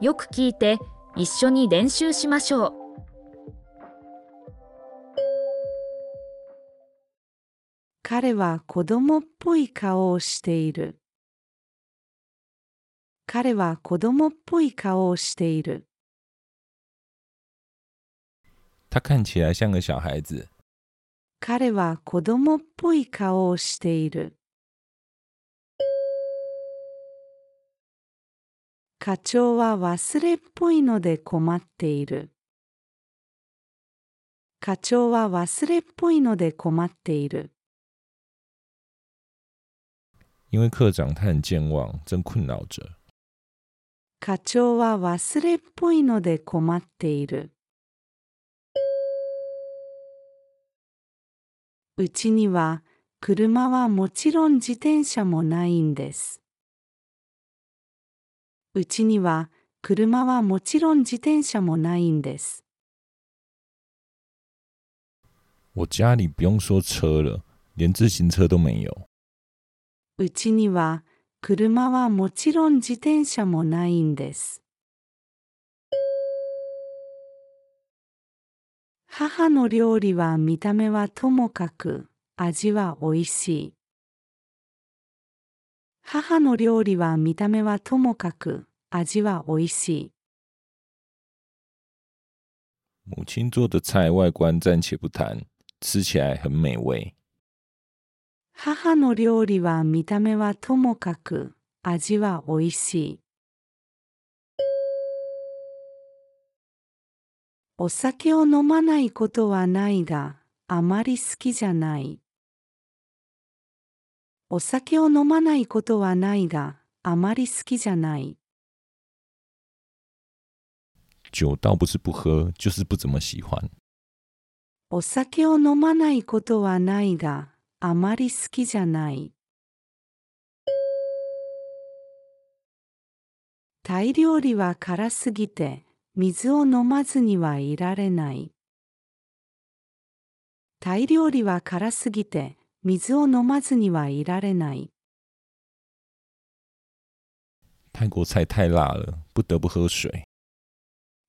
よく聞いて一緒に練習しましょう。彼は子供っぽい顔をしている。彼は子供っぽい顔をしている。他看起来像个小孩子。彼は子供っぽい顔をしている。課長は忘れっぽいので困っている。課長は忘れっぽいので困っている。因为科长他很健忘，正困扰着。課長は忘れっぽいので困っている。うちには車はもちろん自転車もないんです。うちには車はもちろん自転車もないんです。我家里不用说车了，连自行车都没有。うちには車はもちろん自転車もないんです。母の料理は見た目はともかく味はおいしい。母の料理は見た目はともかく味はおいしい。母亲做的菜外观暂且不谈，吃起来很美味。母の料理は見た目はともかく味はおいしい。お酒を飲まないことはないがあまり好きじゃない。お酒を飲まないことはないがあまり好きじゃない。酒倒不是不喝，就是不怎么喜欢。お酒を飲まないことはないがあまり好きじゃない。タイ料理は辛すぎて水を飲まずにはいられない。タイ料理は辛すぎて水を飲まずにはいられない。泰国菜太辣了，不得不喝水。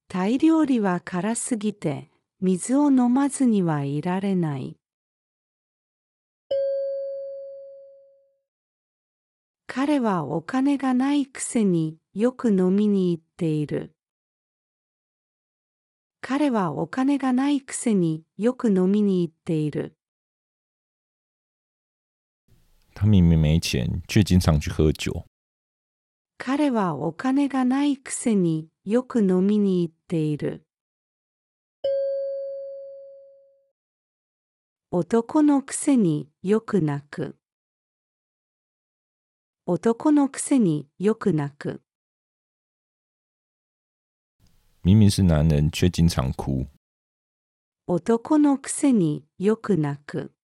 タイ料理は辛すぎて水を飲まずにはいられない。彼はお金がないくせによく飲みに行っている。彼はお金がないくせによく飲みに行っている。他明明没钱，却经常去喝酒。彼はお金がないくせによく飲みに行っている。男のくせによく泣く。男のくせによく泣く。明明是男人，却经常哭。男のくせによく泣く。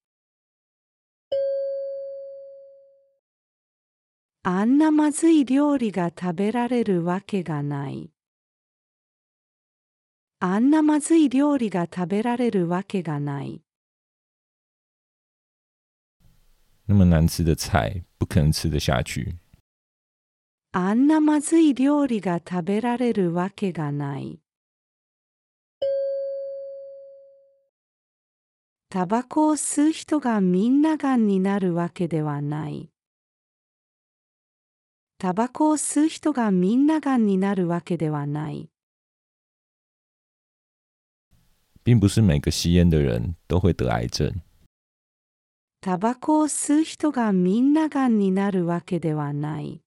あんなまずい料理が食べられるわけがない。あんなまずい料理が食べられるわけがない。那么难吃的菜，不可能吃得下去。あんなまずい料理が食べられるわけがない。タバコを吸う人がみんながんになるわけではない。タバコを吸う人がみんながんになるわけではない。并不是每个吸烟的人都会得癌症。タバコを吸う人がみんながんになるわけではない。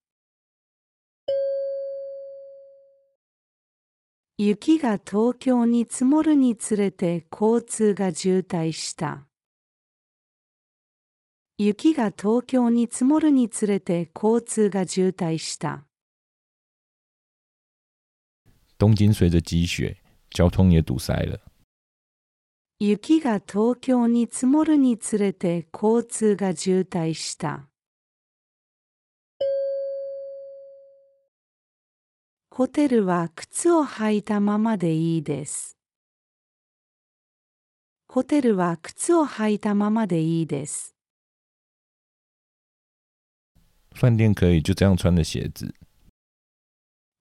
雪が東京に積もるにつれて交通が渋滞した。雪が東京に積もるにつれて交通が渋滞した。東京随着积雪，交通也堵塞了。雪が東京に積もるにつれて交通が渋滞した。ホテルは靴を履いたままでいいです。ホテルは靴を履いたままでいいです。饭店可以就这样穿着鞋子。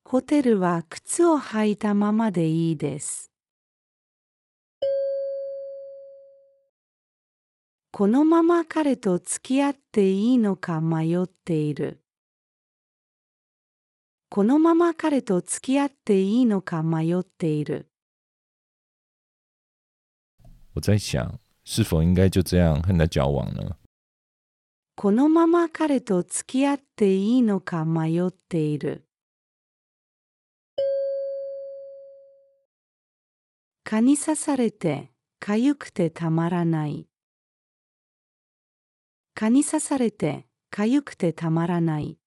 ホテルは靴を履いたままでいいです。このまま彼と付き合っていいのか迷っている。このまま彼と付き合っていいのか迷っている。我在想，是否应该就这样和他交往呢？このまま彼と付き合っていいのか迷っている。蚊に刺されてかゆくてたまらない。蚊に刺されてかゆくてたまらない。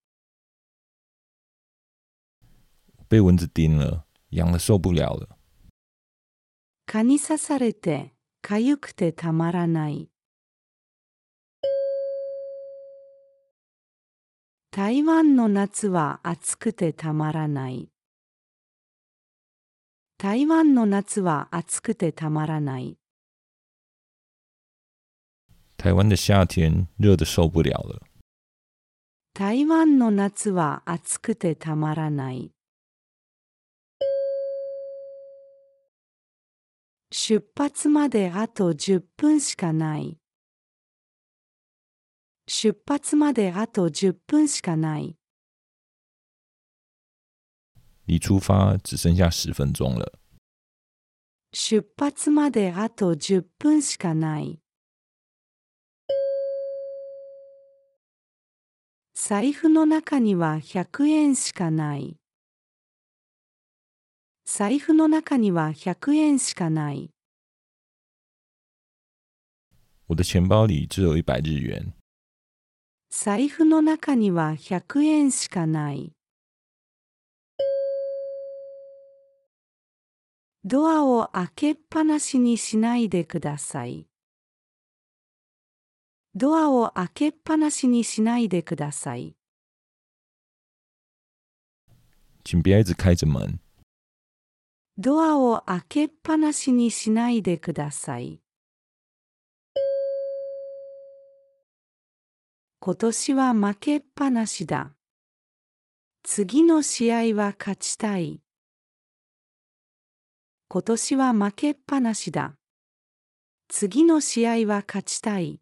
被蚊子叮了，痒的受不了了。蚊に刺されてかゆくてたまらない。台湾の夏は暑くてたまらない。台湾の夏は暑くてたまらない。台湾的夏天热的受不了了。台湾の夏は暑くてたまらない。出発まであと10分しかない。出発まであと10分しかない。离出发只剩下十分钟了。出発まであと10分しかない。財布の中には100円しかない。財布の中には100円しかない。我的钱包里只有一百日元。財布の中には100円しかない。ドアを開けっぱなしにしないでください。ドアを開けっぱなしにしないでください。请不要一直开着门。ドアを開けっぱなしにしないでください。今年は負けっぱなしだ。次の試合は勝ちたい。今年は負けっぱなしだ。次の試合は勝ちたい。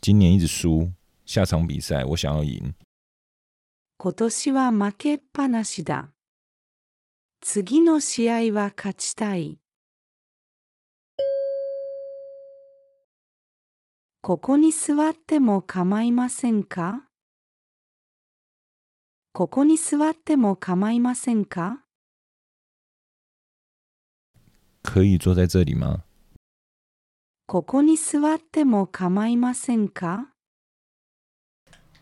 今年一直输，下场比赛我想要赢。今年は負けっぱなしだ。次の試合は勝ちたい。ここに座っても構いませんか？ここに座っても構いませんか？可以坐在这里吗？ここに座っても構いませんか？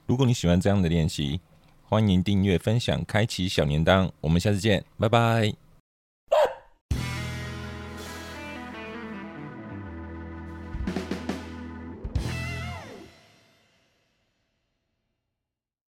如果你喜欢这样的练习，欢迎订阅、分享、开启小铃铛。我们下次见，拜拜。